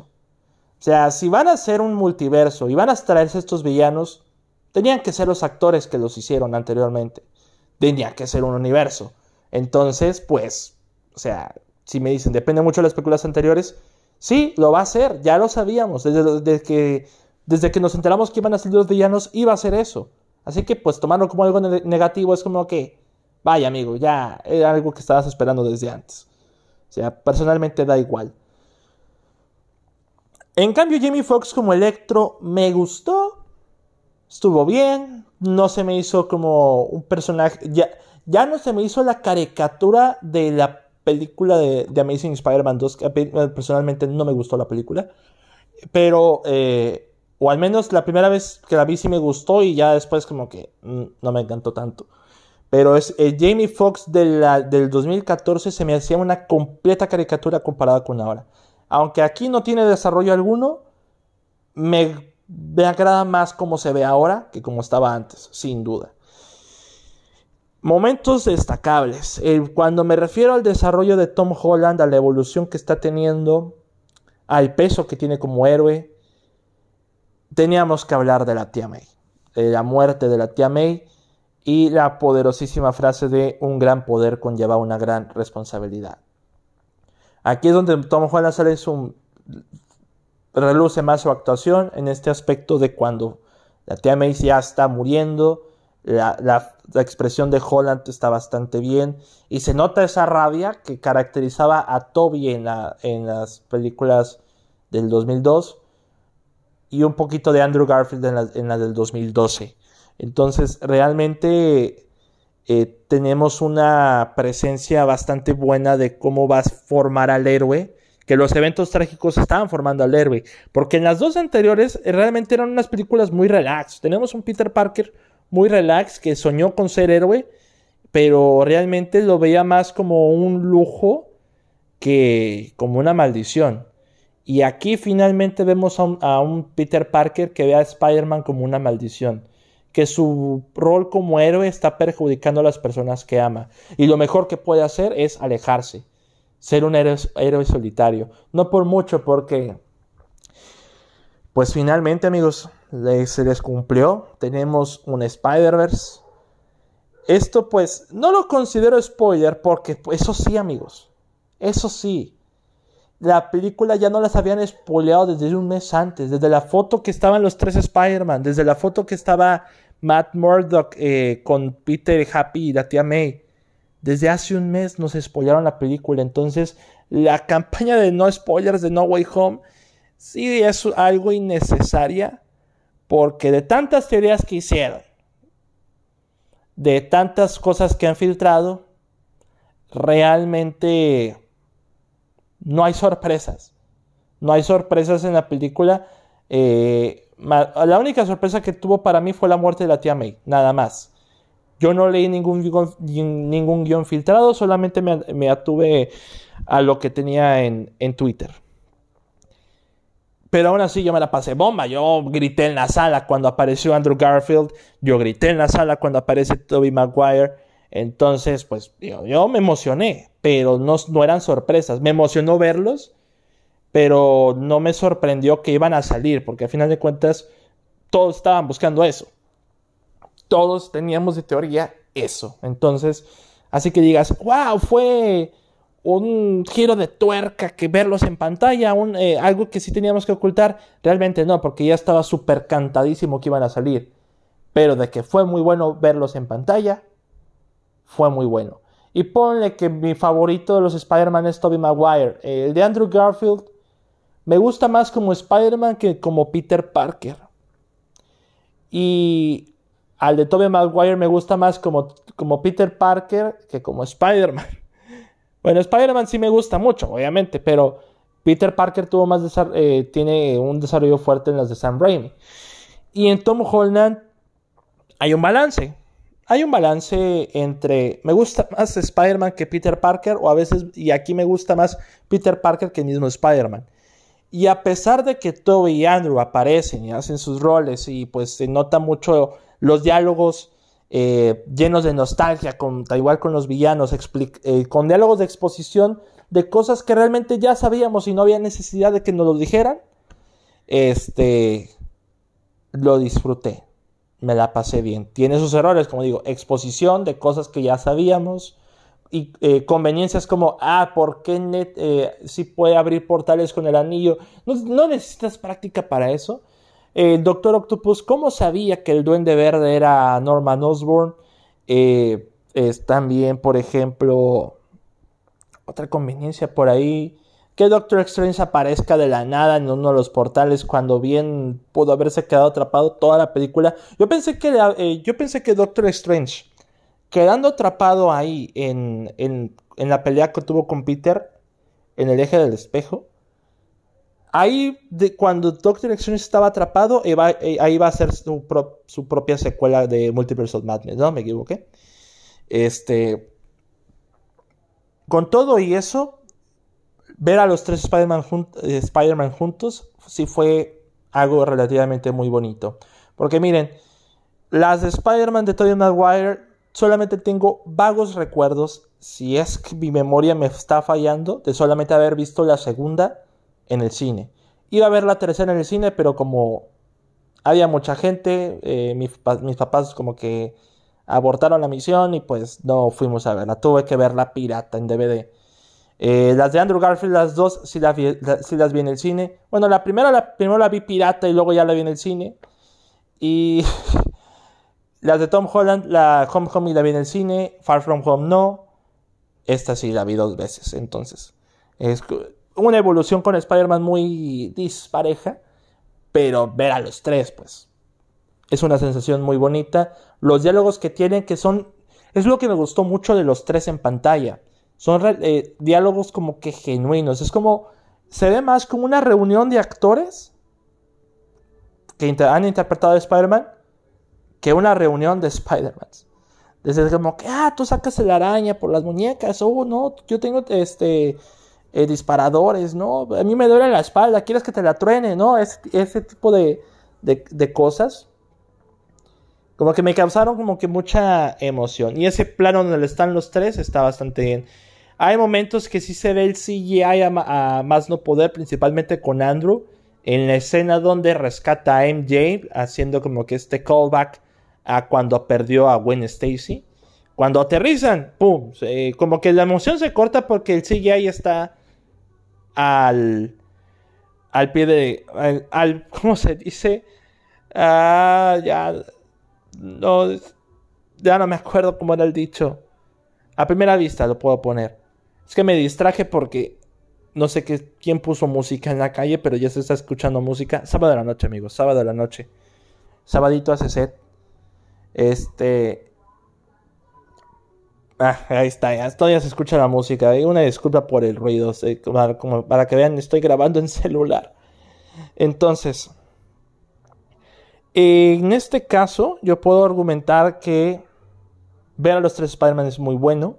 O sea, si van a hacer un multiverso y van a traerse estos villanos, tenían que ser los actores que los hicieron anteriormente. Tenía que ser un universo. Entonces, pues, o sea, si me dicen, depende mucho de las películas anteriores, sí, lo va a hacer, ya lo sabíamos. Desde, que, desde que nos enteramos que iban a ser los villanos, iba a ser eso. Así que pues tomarlo como algo negativo es como que, vaya amigo, ya era algo que estabas esperando desde antes. O sea, personalmente da igual. En cambio, Jamie Foxx como Electro me gustó. Estuvo bien. No se me hizo como un personaje. Ya, ya no se me hizo la caricatura de la película de, Amazing Spider-Man 2. Que personalmente no me gustó la película. Pero eh, O al menos la primera vez que la vi sí me gustó y ya después como que mm, no me encantó tanto. Pero es el Jamie Foxx del 2014 se me hacía una completa caricatura comparada con ahora. Aunque aquí no tiene desarrollo alguno, me, me agrada más como se ve ahora que como estaba antes, sin duda. Momentos destacables. cuando me refiero al desarrollo de Tom Holland, a la evolución que está teniendo, al peso que tiene como héroe, teníamos que hablar de la tía May. De la muerte de la tía May y la poderosísima frase de un gran poder conlleva una gran responsabilidad. Aquí es donde Tom Holland sale su, reluce más su actuación en este aspecto de cuando la tía May ya está muriendo, la, expresión de Holland está bastante bien y se nota esa rabia que caracterizaba a Toby en, en las películas del 2002 y un poquito de Andrew Garfield en la, del 2012. Entonces, realmente eh, tenemos una presencia bastante buena de cómo vas a formar al héroe, que los eventos trágicos estaban formando al héroe, porque en las dos anteriores eh, realmente eran unas películas muy relax. Tenemos un Peter Parker muy relax que soñó con ser héroe, pero realmente lo veía más como un lujo que como una maldición. Y aquí finalmente vemos a un, Peter Parker que ve a Spider-Man como una maldición que su rol como héroe está perjudicando a las personas que ama. Y lo mejor que puede hacer es alejarse, ser un héroe, solitario. No por mucho, porque, pues finalmente amigos, se les cumplió. Tenemos un Spider-Verse. Esto pues no lo considero spoiler porque pues, eso sí amigos, eso sí. La película ya no las habían spoileado desde un mes antes, desde la foto que estaban los tres Spider-Man, desde la foto que estaba Matt Murdock eh, con Peter Happy y la tía May. Desde hace un mes nos spoilaron la película. Entonces, la campaña de no spoilers de No Way Home sí es algo innecesaria. Porque de tantas teorías que hicieron, de tantas cosas que han filtrado, realmente no hay sorpresas. No hay sorpresas en la película. Eh, la única sorpresa que tuvo para mí fue la muerte de la tía May, nada más. Yo no leí ningún, ningún guion filtrado, solamente me, atuve a lo que tenía en, en Twitter. Pero aún así yo me la pasé bomba. Yo grité en la sala cuando apareció Andrew Garfield. Yo grité en la sala cuando aparece Toby Maguire. Entonces, pues yo me emocioné. Pero no, eran sorpresas. Me emocionó verlos pero no me sorprendió que iban a salir, porque al final de cuentas todos estaban buscando eso. Todos teníamos de teoría eso. Entonces, así que digas, wow, fue un giro de tuerca que verlos en pantalla, un, eh, algo que sí teníamos que ocultar, realmente no, porque ya estaba súper cantadísimo que iban a salir. Pero de que fue muy bueno verlos en pantalla, fue muy bueno. Y ponle que mi favorito de los Spider-Man es Tobey Maguire. El de Andrew Garfield me gusta más como Spider-Man que como Peter Parker. Y al de Tobey Maguire me gusta más como, como Peter Parker que como Spider-Man. Bueno, Spider-Man sí me gusta mucho, obviamente, pero Peter Parker tuvo más eh, tiene un desarrollo fuerte en las de Sam Raimi. Y en Tom Holland hay un balance. Hay un balance entre me gusta más Spider-Man que Peter Parker, o a veces, y aquí me gusta más Peter Parker que el mismo Spider-Man. Y a pesar de que Toby y Andrew aparecen y hacen sus roles y pues se nota mucho los diálogos eh, llenos de nostalgia, con, igual con los villanos, eh, con diálogos de exposición de cosas que realmente ya sabíamos y no había necesidad de que nos lo dijeran, este, lo disfruté, me la pasé bien. Tiene sus errores, como digo, exposición de cosas que ya sabíamos, y eh, conveniencias como, ah, ¿por qué Net eh, si puede abrir portales con el anillo? No, necesitas práctica para eso. El Doctor Octopus, ¿cómo sabía que el Duende Verde era Norman Osborn? Eh, es también, por ejemplo, otra conveniencia por ahí. Que Doctor Strange aparezca de la nada en uno de los portales cuando bien pudo haberse quedado atrapado toda la película. Yo pensé que, yo pensé que Doctor Strange quedando atrapado ahí en, en, la pelea que tuvo con Peter, en el eje del espejo, Ahí, de, cuando Doctor Strange estaba atrapado, eh, ahí va a ser su, propia secuela de Multiverse of Madness, ¿no? Me equivoqué. Este. Con todo y eso, ver a los tres Spider-Man Spider juntos sí fue algo relativamente muy bonito. Porque miren, las de Spider-Man de Tobey Maguire solamente tengo vagos recuerdos, si es que mi memoria me está fallando, de solamente haber visto la segunda en el cine. Iba a ver la tercera en el cine, pero como había mucha gente, eh, mis, papás como que abortaron la misión y pues no fuimos a verla. Tuve que ver la pirata en DVD. Eh, las de Andrew Garfield, las dos, sí las, vi, las vi en el cine. Bueno, la primera la, primero la vi pirata y luego ya la vi en el cine. Y las de Tom Holland, la Homecoming la vi en el cine, Far From Home no. Esta sí la vi dos veces. Entonces, es una evolución con Spider-Man muy dispareja, pero ver a los tres, pues, es una sensación muy bonita. Los diálogos que tienen, que son, es lo que me gustó mucho de los tres en pantalla. Son eh, diálogos como que genuinos. Es como, se ve más como una reunión de actores que han interpretado a Spider-Man que una reunión de Spider-Man. Desde como que, ah, tú sacas la araña por las muñecas, oh, no, yo tengo este eh, disparadores, ¿no? A mí me duele la espalda, quieres que te la truene, ¿no? Ese, tipo de, de, cosas. Como que me causaron como que mucha emoción. Y ese plano donde están los tres está bastante bien. Hay momentos que sí se ve el CGI a, más no poder, principalmente con Andrew. En la escena donde rescata a MJ, haciendo como que este callback a cuando perdió a Gwen Stacy. Cuando aterrizan, ¡pum! como que la emoción se corta porque el CGI está al, al pie de, al, ¿cómo se dice? Ah, ya, no, ya no me acuerdo cómo era el dicho. A primera vista lo puedo poner. Es que me distraje porque no sé quién puso música en la calle, pero ya se está escuchando música. Sábado de la noche, amigos, sábado de la noche. Sabadito hace set. Este, Ah, ahí está, todavía se escucha la música. Una disculpa por el ruido, para que vean, estoy grabando en celular. Entonces, en este caso, yo puedo argumentar que ver a los tres Spider-Man es muy bueno,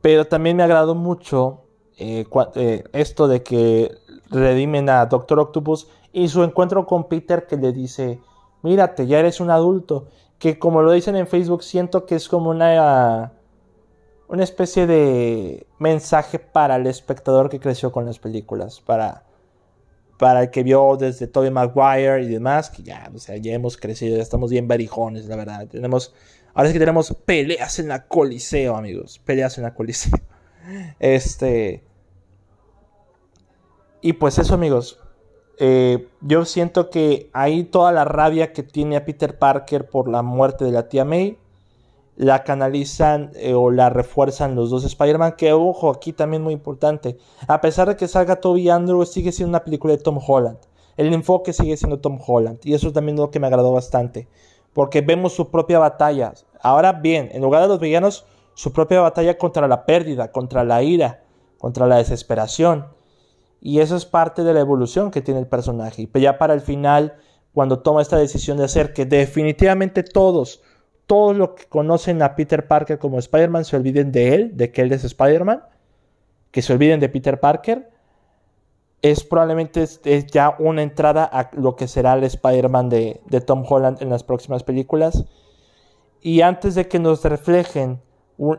pero también me agradó mucho eh, eh, esto de que redimen a Doctor Octopus y su encuentro con Peter que le dice, mírate, ya eres un adulto que como lo dicen en Facebook, siento que es como una, una especie de mensaje para el espectador que creció con las películas, para, para el que vio desde Tobey Maguire y demás, que ya, o sea, ya hemos crecido, ya estamos bien barijones, la verdad. Tenemos, ahora es que tenemos peleas en la Coliseo, amigos, peleas en la Coliseo. Este... Y pues eso, amigos. Eh, yo siento que ahí toda la rabia que tiene a Peter Parker por la muerte de la tía May, la canalizan eh, o la refuerzan los dos Spider-Man, que ojo, aquí también muy importante, a pesar de que salga Toby Andrew, sigue siendo una película de Tom Holland, el enfoque sigue siendo Tom Holland, y eso también es lo que me agradó bastante, porque vemos su propia batalla, ahora bien, en lugar de los villanos, su propia batalla contra la pérdida, contra la ira, contra la desesperación, y eso es parte de la evolución que tiene el personaje. Y ya para el final, cuando toma esta decisión de hacer que definitivamente todos, todos los que conocen a Peter Parker como Spider-Man se olviden de él, de que él es Spider-Man, que se olviden de Peter Parker, es probablemente es, ya una entrada a lo que será el Spider-Man de, Tom Holland en las próximas películas. Y antes de que nos reflejen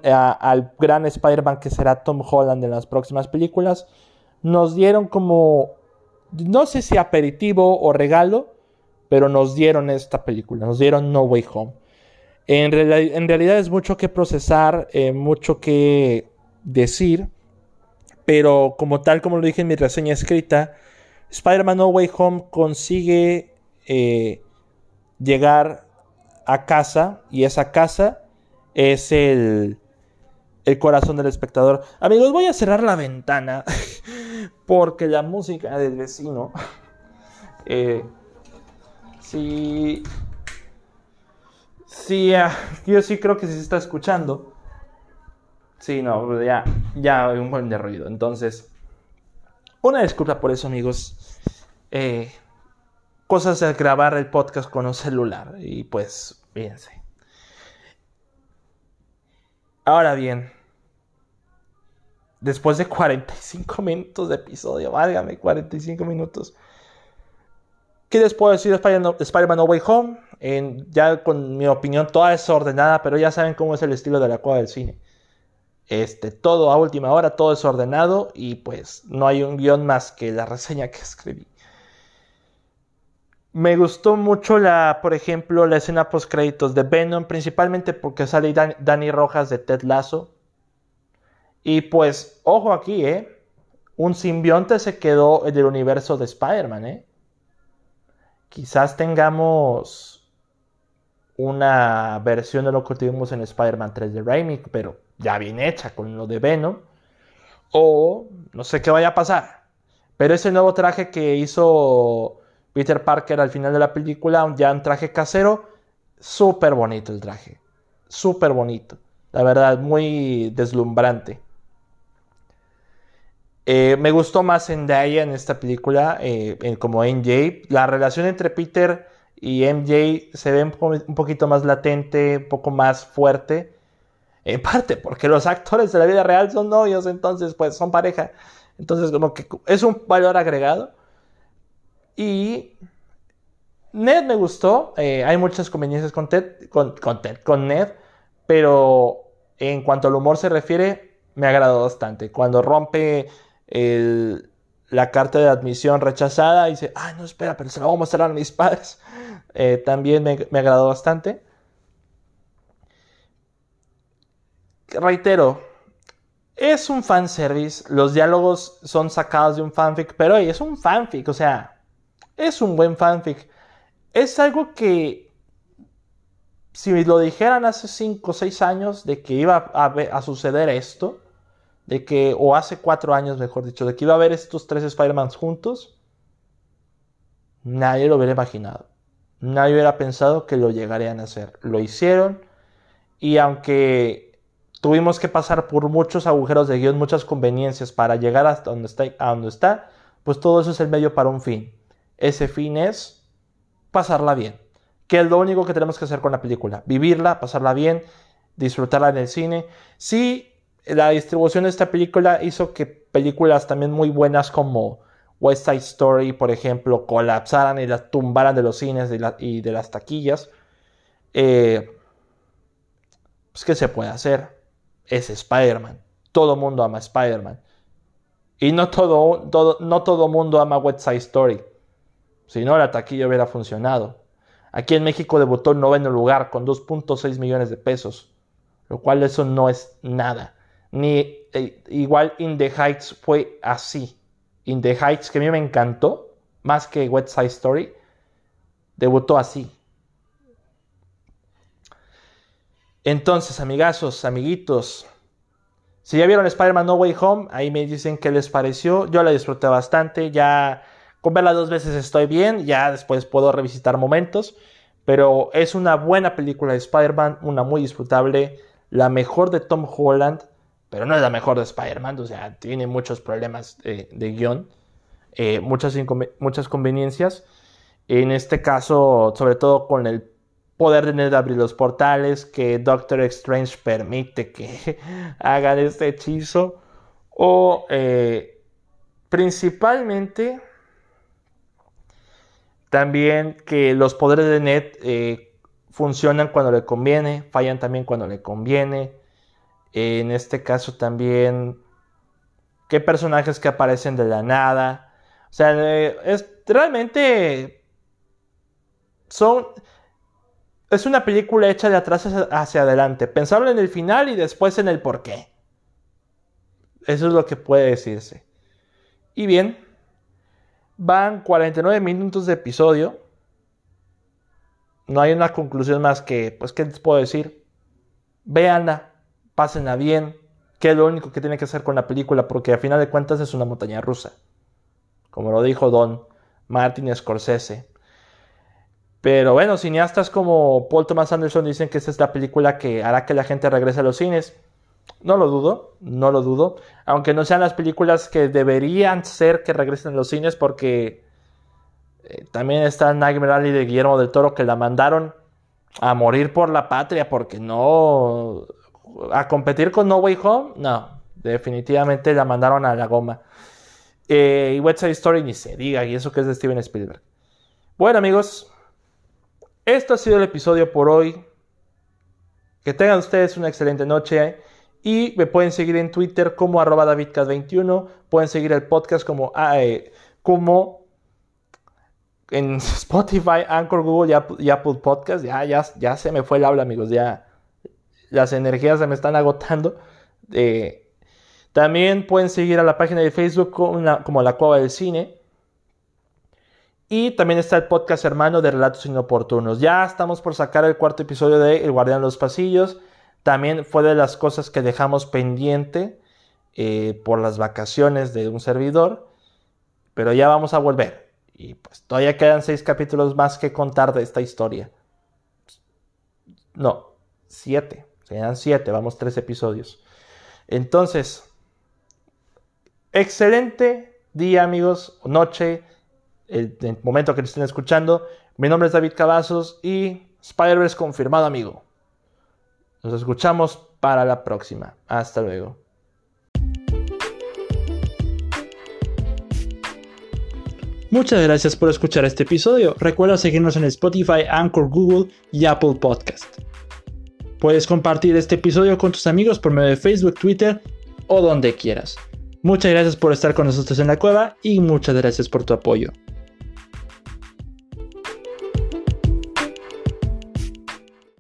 al gran Spider-Man que será Tom Holland en las próximas películas, nos dieron como, no sé si aperitivo o regalo, pero nos dieron esta película, nos dieron No Way Home. En, realidad es mucho que procesar, eh, mucho que decir, pero como tal como lo dije en mi reseña escrita, Spider-Man No Way Home consigue eh, llegar a casa y esa casa es el, corazón del espectador. Amigos, voy a cerrar la ventana porque la música del vecino, eh, sí, sí, ah, yo sí creo que se está escuchando. Sí, no, ya, ya hay un buen de ruido. Entonces, Una disculpa por eso, amigos. Eh, cosas de grabar el podcast con un celular. Y pues, fíjense. Ahora bien, después de 45 minutos de episodio, válgame, 45 minutos. ¿Qué les puedo decir de Spider-Man No Way Home? ya con mi opinión toda desordenada, pero ya saben cómo es el estilo de la cueva del cine. Este, todo a última hora, todo desordenado y pues no hay un guion más que la reseña que escribí. Me gustó mucho la, por ejemplo, la escena post créditos de Venom, principalmente porque sale Danny Rojas de Ted Lasso. Y pues, ojo aquí, ¿eh? Un simbionte se quedó en el universo de Spider-Man, ¿eh? Quizás tengamos una versión de lo que tuvimos en Spider-Man 3 de Raimi, pero ya bien hecha con lo de Venom. O no sé qué vaya a pasar. Pero ese nuevo traje que hizo Peter Parker al final de la película, ya un traje casero, súper bonito el traje. Súper bonito. La verdad, muy deslumbrante. Eh, me gustó más Zendaya en esta película, eh, como MJ. La relación entre Peter y MJ se ve un poquito más latente, un poco más fuerte. En parte porque los actores de la vida real son novios, entonces pues son pareja. Entonces como que es un valor agregado. Y Ned me gustó. Eh, hay muchas conveniencias con Ted, con, con Ned. Pero en cuanto al humor se refiere, me agradó bastante. Cuando rompe la carta de admisión rechazada y dice, ah, no, espera, pero se la voy a mostrar a mis padres. Eh, también me, me agradó bastante. Reitero, es un fanservice, los diálogos son sacados de un fanfic, pero es un fanfic, o sea, es un buen fanfic. Es algo que, si lo dijeran hace 5 o 6 años de que iba a, suceder esto, de que, o hace 4 años mejor dicho, de que iba a haber estos tres Spider-Man juntos, nadie lo hubiera imaginado. Nadie hubiera pensado que lo llegarían a hacer. Lo hicieron y aunque Tuvimos que pasar por muchos agujeros de guion, muchas conveniencias para llegar hasta donde está, a donde está, pues todo eso es el medio para un fin. Ese fin es pasarla bien, que es lo único que tenemos que hacer con la película, vivirla, pasarla bien, disfrutarla en el cine. Sí, la distribución de esta película hizo que películas también muy buenas como West Side Story, por ejemplo, colapsaran y las tumbaran de los cines y de las taquillas. Eh, pues, ¿qué se puede hacer? Es Spider-Man. Todo mundo ama Spider-Man. Y no todo, no todo mundo ama West Side Story. Si no, la taquilla hubiera funcionado. Aquí en México debutó en noveno lugar con 2.6 millones de pesos. Lo cual eso no es nada. Ni eh, igual In the Heights fue así. In the Heights, que a mí me encantó, más que West Side Story, debutó así. Entonces, amigazos, amiguitos, si ya vieron Spider-Man No Way Home, ahí me dicen qué les pareció. Yo la disfruté bastante, ya con verla dos veces estoy bien, ya después puedo revisitar momentos, pero es una buena película de Spider-Man, una muy disfrutable, la mejor de Tom Holland, pero no es la mejor de Spider-Man, o sea, tiene muchos problemas de, guion, eh, muchas, muchas conveniencias. En este caso, sobre todo con el poder tener abrir los portales, que Doctor Strange permite que hagan este hechizo, o eh, principalmente también que los poderes de Ned eh, funcionan cuando le conviene, fallan también cuando le conviene. en este caso también qué personajes que aparecen de la nada. O sea, eh, es realmente son es una película hecha de atrás hacia adelante. Pensarlo en el final y después en el por qué. Eso es lo que puede decirse. Y bien, van 49 minutos de episodio. No hay una conclusión más que, pues, ¿qué les puedo decir? Véanla, pásenla bien, que es lo único que tiene que hacer con la película, porque a final de cuentas es una montaña rusa. Como lo dijo Don Martin Scorsese. Pero bueno, cineastas como Paul Thomas Anderson dicen que esta es la película que hará que la gente regrese a los cines. No lo dudo, no lo dudo. Aunque no sean las películas que deberían ser que regresen a los cines porque eh, también está Nightmare Alley de Guillermo del Toro que la mandaron a morir por la patria porque no... A competir con No Way Home, no. Definitivamente la mandaron a la goma. Eh, y West Side Story ni se diga, y eso que es de Steven Spielberg. Bueno amigos, esto ha sido el episodio por hoy. Que tengan ustedes una excelente noche. Y me pueden seguir en Twitter como arroba davidcast21. Pueden seguir el podcast como, ah, eh, como en Spotify, Anchor, Google y Apple, Podcast. Ya, ya, ya se me fue el habla, amigos. Ya las energías se me están agotando. Eh, también pueden seguir a la página de Facebook como la, como la Cueva del Cine. Y también está el podcast hermano de Relatos Inoportunos. Ya estamos por sacar el cuarto episodio de El Guardián de los Pasillos. También fue de las cosas que dejamos pendiente eh, por las vacaciones de un servidor. Pero ya vamos a volver. Y pues todavía quedan seis capítulos más que contar de esta historia. No, siete. Quedan siete, vamos tres episodios. Entonces, excelente día amigos, noche, el, el momento que estén escuchando. Mi nombre es David Cavazos y Spider-Verse confirmado amigo. Nos escuchamos para la próxima. Hasta luego. Muchas gracias por escuchar este episodio. Recuerda seguirnos en Spotify, Anchor, Google y Apple Podcast. Puedes compartir este episodio con tus amigos por medio de Facebook, Twitter o donde quieras. Muchas gracias por estar con nosotros en la cueva y muchas gracias por tu apoyo.